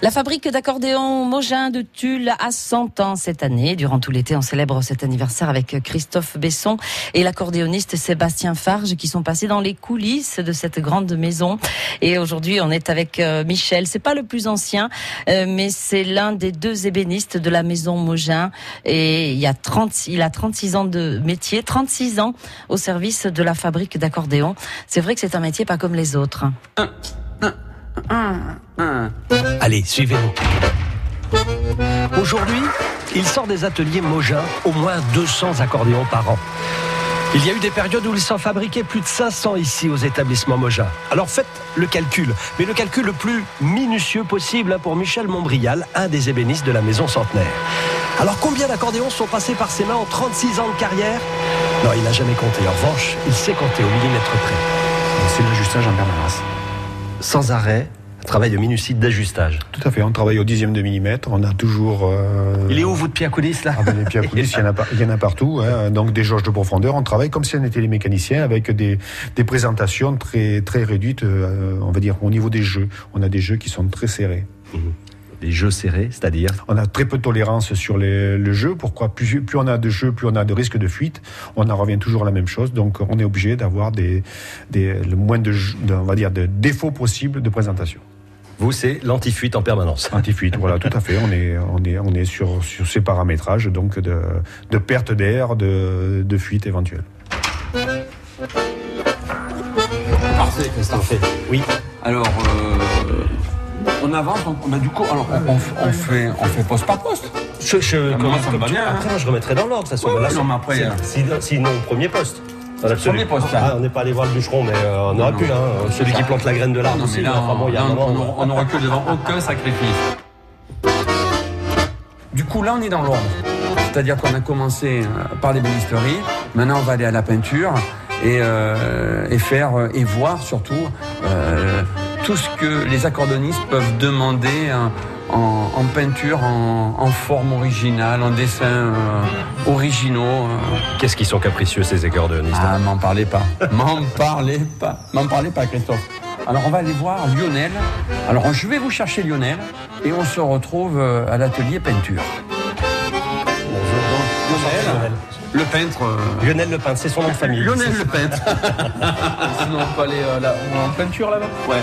La fabrique d'accordéons Mogin de Tulle a 100 ans cette année. Durant tout l'été, on célèbre cet anniversaire avec Christophe Besson et l'accordéoniste Sébastien Farge qui sont passés dans les coulisses de cette grande maison. Et aujourd'hui, on est avec euh, Michel. C'est pas le plus ancien, euh, mais c'est l'un des deux ébénistes de la maison Mogin. Et il, y a 30, il a 36 ans de métier, 36 ans au service de la fabrique d'accordéons. C'est vrai que c'est un métier pas comme les autres. Allez, suivez-nous. Aujourd'hui, il sort des ateliers Mogin au moins 200 accordéons par an. Il y a eu des périodes où il s'en fabriquait plus de 500 ici aux établissements Mogin. Alors faites le calcul, mais le calcul le plus minutieux possible hein, pour Michel Montbrial, un des ébénistes de la maison centenaire. Alors combien d'accordéons sont passés par ses mains en 36 ans de carrière? Non, il n'a jamais compté. En revanche, il sait compter au millimètre près. C'est l'ajustage en permanence. Sans arrêt, un travail de minutie d'ajustage. Tout à fait, on travaille au dixième de millimètre, on a toujours... euh, Il est où votre pied à coulisses là ah ben, les pieds à coulisses, il y en a, par- il y en a partout. hein. Donc des jauges de profondeur, on travaille comme si on était les mécaniciens avec des, des présentations très, très réduites, euh, on va dire, au niveau des jeux. On a des jeux qui sont très serrés. Les jeux serrés, c'est-à-dire On a très peu de tolérance sur les- le jeu. Pourquoi plus, plus on a de jeux, plus on a de risques de fuite. On en revient toujours à la même chose. Donc on est obligé d'avoir des, des, le moins de, jeux- de- on va dire, de défauts possibles de présentation. Vous, c'est l'anti-fuite en permanence. Anti-fuite, voilà, tout à fait. On est, on est, on est sur, sur ces paramétrages, donc de, de perte d'air, de, de fuite éventuelle. Parfait, Christophe. Oui. Alors, euh, on avance, on, on a du coup, alors on, on- on fait, on fait poste par poste. Je, je, Ah, moi, ça me va tu- bien, hein. Après, je remettrai dans l'ordre. toute façon. Ouais, Là, non, mais après, euh, sinon, sinon, premier poste. Premier. Ah, on n'est pas allé voir le bûcheron, mais euh, on aurait pu. Hein, celui qui plante la graine de l'arbre aussi. là, on, moment, on- on ne recule devant aucun sacrifice. Du coup, là, on est dans l'ordre. C'est-à-dire qu'on a commencé euh, par l'ébénisterie. Maintenant, on va aller à la peinture et, euh, et faire et voir surtout euh, tout ce que les accordonnistes peuvent demander hein, en, en peinture, en, en forme originale, en dessin euh, originaux. euh. Qu'est-ce qu'ils sont capricieux, ces accordéonistes Ah, m'en parlez pas. M'en parlez pas. M'en parlez pas, Christophe. Alors, on va aller voir Lionel. Alors, je vais vous chercher Lionel et on se retrouve euh, à l'atelier peinture. Le peintre. euh, Lionel Le Peintre, c'est son nom de famille. Lionel le peintre. Sinon, on peut aller euh, là, en peinture là-bas? Ouais.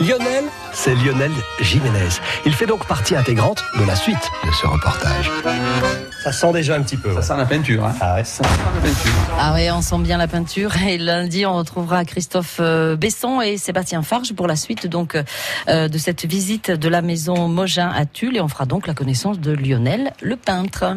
Lionel, c'est Lionel Jiménez. Il fait donc partie intégrante de la suite de ce reportage. Ça sent déjà un petit peu. Ça ouais. sent la peinture, hein. Ah ouais. Ça sent la peinture. Ah ouais, on sent bien la peinture. Et lundi, on retrouvera Christophe euh, Besson et Sébastien Farge pour la suite donc euh, de cette visite de la maison Mogin à Tulle. Et on fera donc la connaissance de Lionel, le peintre.